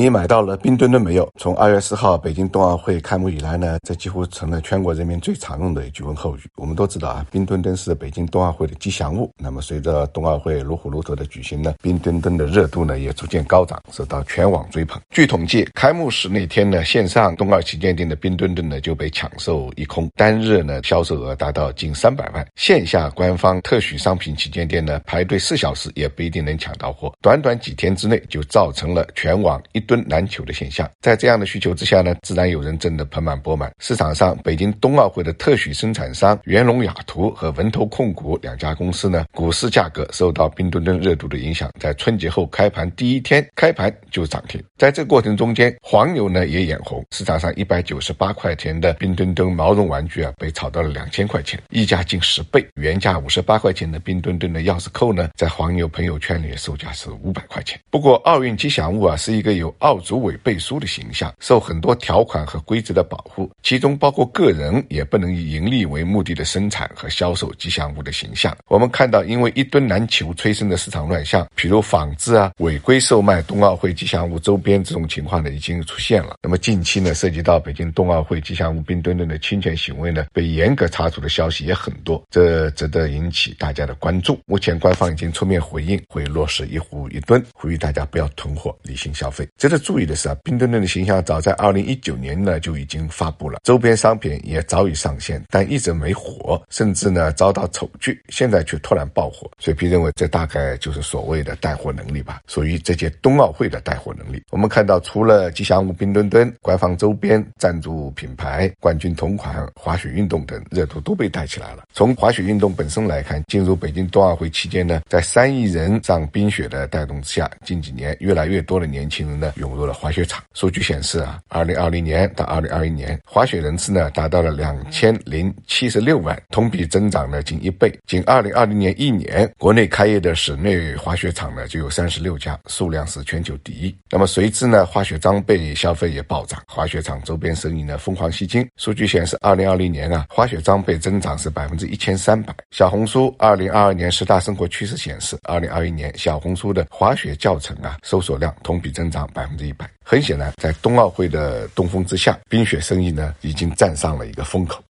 你买到了冰墩墩没有？从二月四号北京冬奥会开幕以来呢，这几乎成了全国人民最常用的一句问候语。我们都知道啊，冰墩墩是北京冬奥会的吉祥物。那么随着冬奥会如火如荼的举行呢，冰墩墩的热度呢也逐渐高涨，受到全网追捧。据统计，开幕式那天呢，线上冬奥旗舰店的冰墩墩呢就被抢售一空，单日呢销售额达到近三百万。线下官方特许商品旗舰店呢排队四小时也不一定能抢到货，短短几天之内就造成了全网一。吨难求的现象，在这样的需求之下呢，自然有人挣得盆满钵满。市场上，北京冬奥会的特许生产商元龙雅图和文投控股两家公司呢，股市价格受到冰墩墩热度的影响，在春节后开盘第一天开盘就涨停。在这过程中间，黄牛呢也眼红，市场上一百九十八块钱的冰墩墩毛绒玩具啊，被炒到了两千块钱，溢价近十倍。原价五十八块钱的冰墩墩的钥匙扣呢，在黄牛朋友圈里售价是五百块钱。不过，奥运吉祥物啊，是一个有奥组委背书的形象，受很多条款和规则的保护，其中包括个人也不能以盈利为目的的生产和销售吉祥物的形象。我们看到，因为一吨难求催生的市场乱象，比如仿制啊、违规售卖冬奥会吉祥物周边这种情况呢，已经出现了。那么近期呢，涉及到北京冬奥会吉祥物冰墩墩的侵权行为呢，被严格查处的消息也很多，这值得引起大家的关注。目前官方已经出面回应，会落实一户一吨，呼吁大家不要囤货，理性消费。值得注意的是啊，冰墩墩的形象早在二零一九年呢就已经发布了，周边商品也早已上线，但一直没火，甚至呢遭到丑剧，现在却突然爆火。水皮认为这大概就是所谓的带货能力吧，属于这届冬奥会的带货能力。我们看到，除了吉祥物冰墩墩，官方周边、赞助品牌、冠军同款、滑雪运动等热度都被带起来了。从滑雪运动本身来看，进入北京冬奥会期间呢，在三亿人上冰雪的带动之下，近几年越来越多的年轻人呢涌入了滑雪场。数据显示啊，二零二零年到二零二一年，滑雪人次呢达到了两千零七十六万，同比增长了近一倍。仅二零二零年一年，国内开业的室内滑雪场呢就有三十六家，数量是全球第一。那么随之呢，滑雪装备消费也暴涨，滑雪场周边生意呢疯狂吸金。数据显示，二零二零年啊，滑雪装备增长是百分之一千三百。小红书二零二二年十大生活趋势显示，二零二一年小红书的滑雪教程啊，搜索量同比增长百分之一百。很显然，在冬奥会的东风之下，冰雪生意呢已经站上了一个风口。